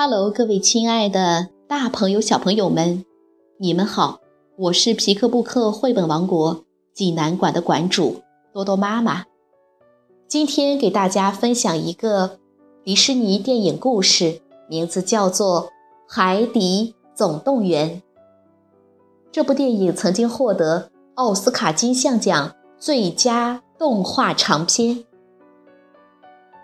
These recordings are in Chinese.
Hello，各位亲爱的大朋友、小朋友们，你们好！我是皮克布克绘本王国济南馆的馆主多多妈妈。今天给大家分享一个迪士尼电影故事，名字叫做《海底总动员》。这部电影曾经获得奥斯卡金像奖最佳动画长片。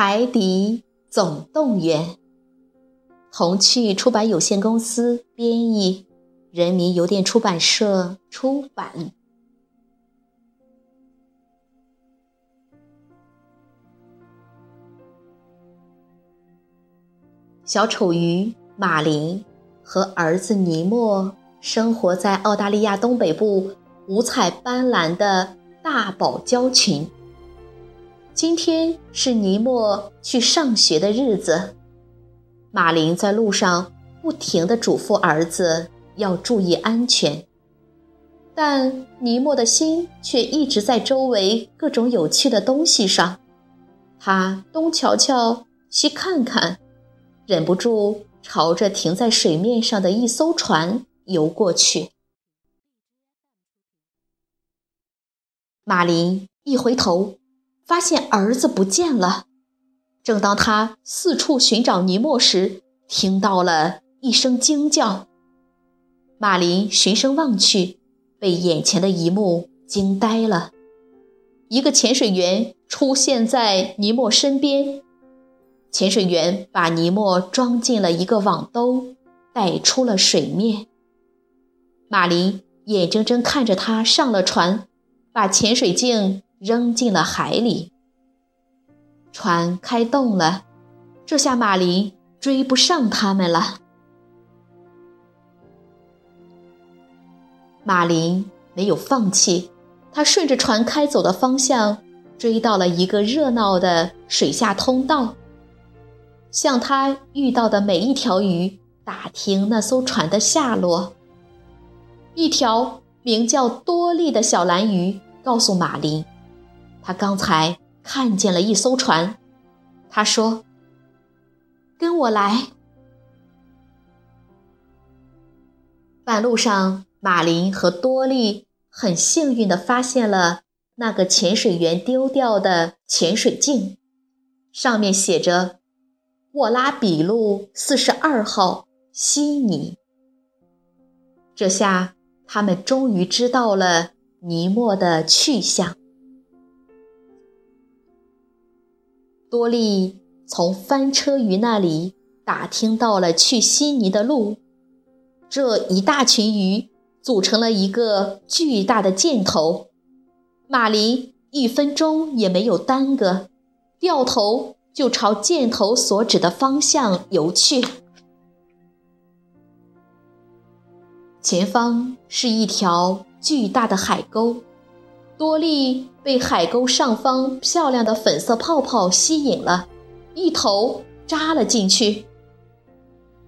海底总动员》，童趣出版有限公司编译，人民邮电出版社出版。小丑鱼马林和儿子尼莫生活在澳大利亚东北部五彩斑斓的大堡礁群。今天是尼莫去上学的日子，马林在路上不停地嘱咐儿子要注意安全，但尼莫的心却一直在周围各种有趣的东西上。他东瞧瞧，西看看，忍不住朝着停在水面上的一艘船游过去。马林一回头。发现儿子不见了。正当他四处寻找尼莫时，听到了一声惊叫。马林循声望去，被眼前的一幕惊呆了。一个潜水员出现在尼莫身边，潜水员把尼莫装进了一个网兜，带出了水面。马林眼睁睁看着他上了船，把潜水镜。扔进了海里。船开动了，这下马林追不上他们了。马林没有放弃，他顺着船开走的方向追到了一个热闹的水下通道，向他遇到的每一条鱼打听那艘船的下落。一条名叫多利的小蓝鱼告诉马林。他刚才看见了一艘船，他说：“跟我来。”半路上，马林和多利很幸运地发现了那个潜水员丢掉的潜水镜，上面写着“沃拉比路四十二号悉尼”。这下他们终于知道了尼莫的去向。多利从翻车鱼那里打听到了去悉尼的路。这一大群鱼组成了一个巨大的箭头。马林一分钟也没有耽搁，掉头就朝箭头所指的方向游去。前方是一条巨大的海沟。多利被海沟上方漂亮的粉色泡泡吸引了，一头扎了进去。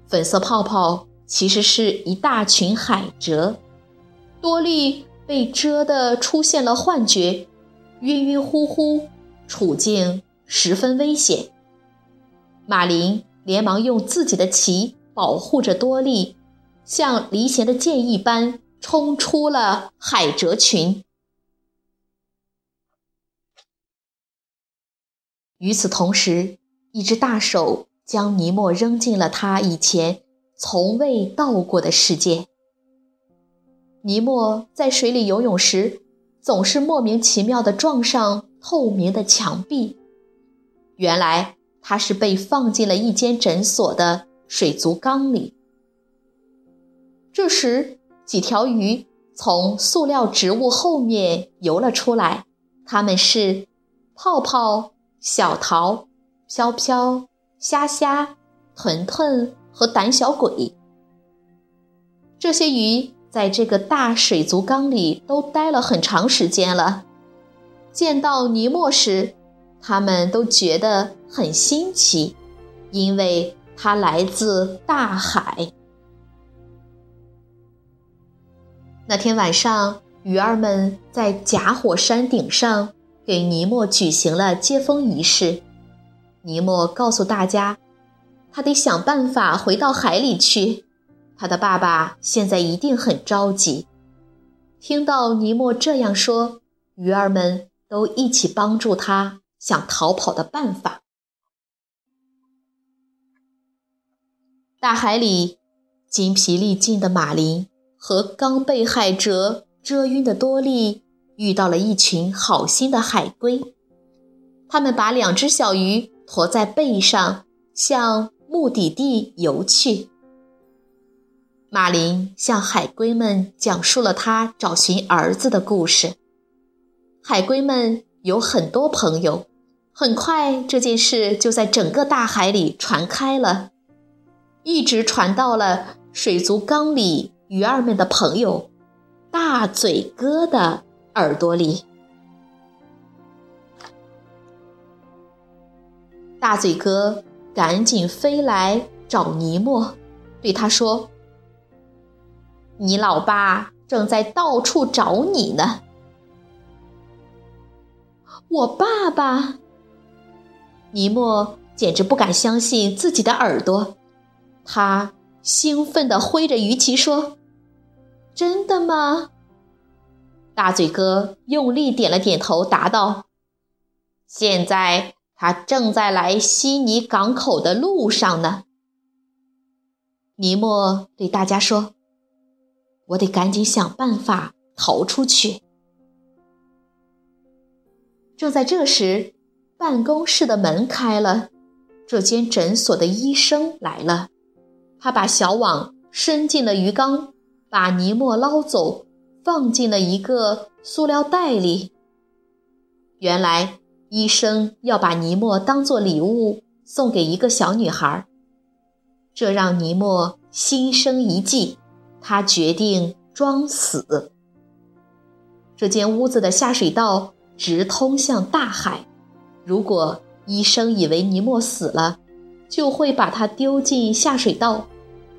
粉色泡泡其实是一大群海蜇，多利被蛰得出现了幻觉，晕晕乎乎，处境十分危险。马林连忙用自己的鳍保护着多利，像离弦的箭一般冲出了海蜇群。与此同时，一只大手将尼莫扔进了他以前从未到过的世界。尼莫在水里游泳时，总是莫名其妙地撞上透明的墙壁。原来他是被放进了一间诊所的水族缸里。这时，几条鱼从塑料植物后面游了出来。他们是泡泡、小桃、飘飘、虾虾、屯屯和胆小鬼。这些鱼在这个大水族缸里都待了很长时间了。见到尼莫时，他们都觉得很新奇，因为它来自大海。那天晚上，鱼儿们在假火山顶上给尼莫举行了接风仪式。尼莫告诉大家，他得想办法回到海里去。他的爸爸现在一定很着急。听到尼莫这样说，鱼儿们都一起帮助他想逃跑的办法。大海里，筋疲力尽的马林。和刚被海蜇蛰晕的多利遇到了一群好心的海龟，他们把两只小鱼驮在背上，向目的地游去。马林向海龟们讲述了他找寻儿子的故事。海龟们有很多朋友，很快这件事就在整个大海里传开了，一直传到了水族缸里。鱼儿们的朋友，大嘴哥的耳朵里。大嘴哥赶紧飞来找尼莫，对他说：“你老爸正在到处找你呢。”我爸爸，尼莫简直不敢相信自己的耳朵，他兴奋地挥着鱼鳍说。真的吗？大嘴哥用力点了点头，答道：“现在他正在来悉尼港口的路上呢。”尼莫对大家说：“我得赶紧想办法逃出去。”正在这时，办公室的门开了，这间诊所的医生来了，他把小网伸进了鱼缸。把尼莫捞走，放进了一个塑料袋里。原来，医生要把尼莫当做礼物送给一个小女孩，这让尼莫心生一计，他决定装死。这间屋子的下水道直通向大海，如果医生以为尼莫死了，就会把他丢进下水道，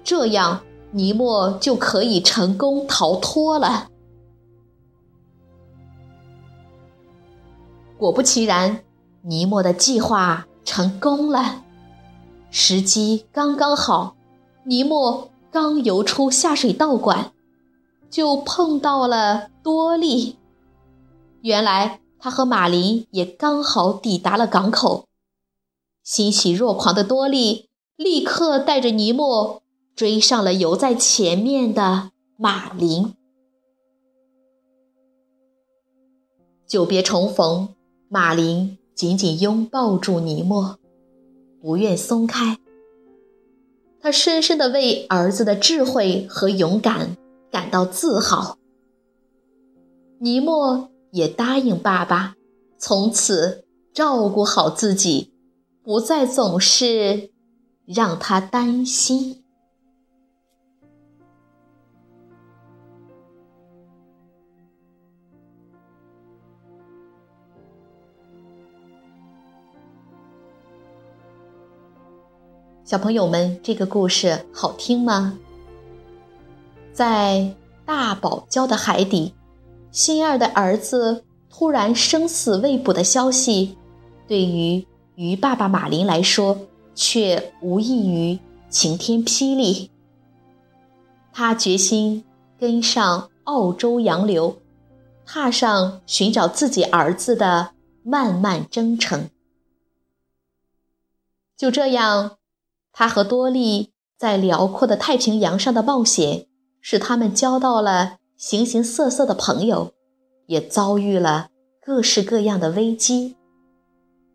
这样。尼莫就可以成功逃脱了。果不其然，尼莫的计划成功了。时机刚刚好，尼莫刚游出下水道管，就碰到了多利。原来他和马林也刚好抵达了港口。欣喜若狂的多利立刻带着尼莫。追上了游在前面的马林。久别重逢，马林紧紧拥抱住尼莫，不愿松开。他深深的为儿子的智慧和勇敢感到自豪。尼莫也答应爸爸，从此照顾好自己，不再总是让他担心。小朋友们，这个故事好听吗？在大堡礁的海底，心爱的儿子突然生死未卜的消息，对于鱼爸爸马林来说，却无异于晴天霹雳。他决心跟上澳洲洋流，踏上寻找自己儿子的漫漫征程。就这样。他和多利在辽阔的太平洋上的冒险，使他们交到了形形色色的朋友，也遭遇了各式各样的危机。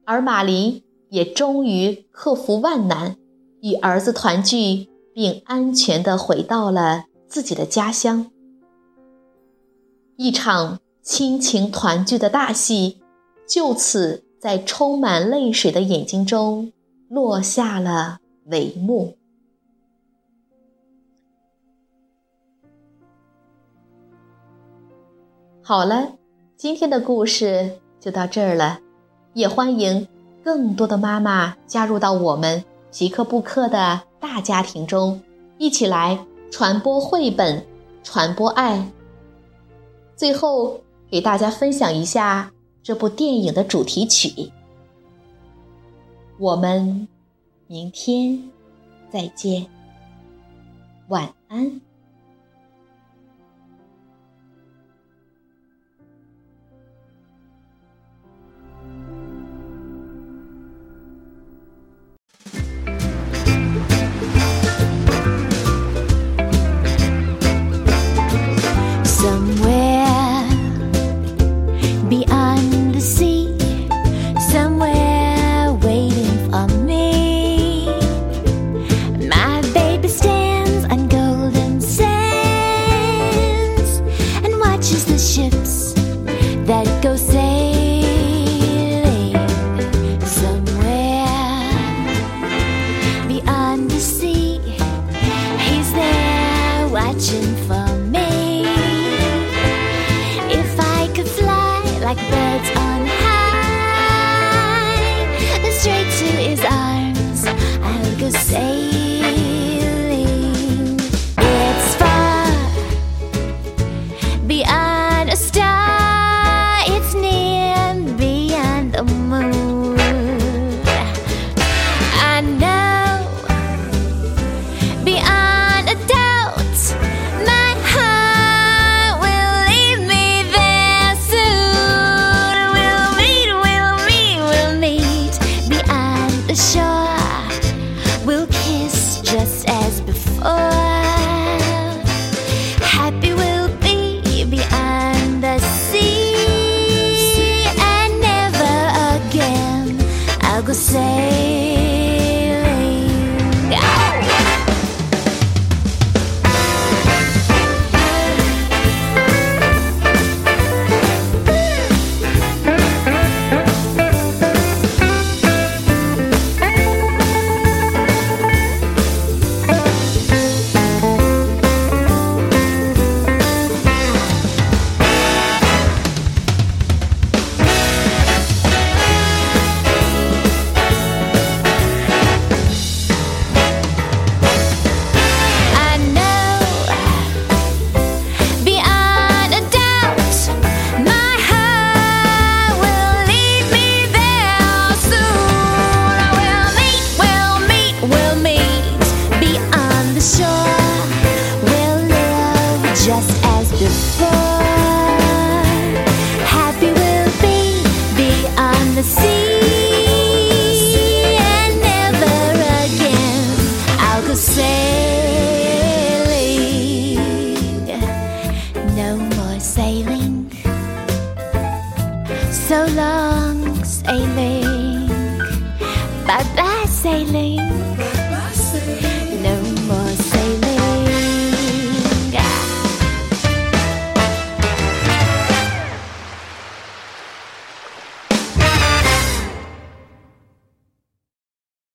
而马林也终于克服万难，与儿子团聚，并安全地回到了自己的家乡。一场亲情团聚的大戏就此在充满泪水的眼睛中落下了帷幕。好了，今天的故事就到这儿了，也欢迎更多的妈妈加入到我们皮克布克的大家庭中，一起来传播绘本，传播爱。最后，给大家分享一下这部电影的主题曲。我们明天再见，晚安。ships.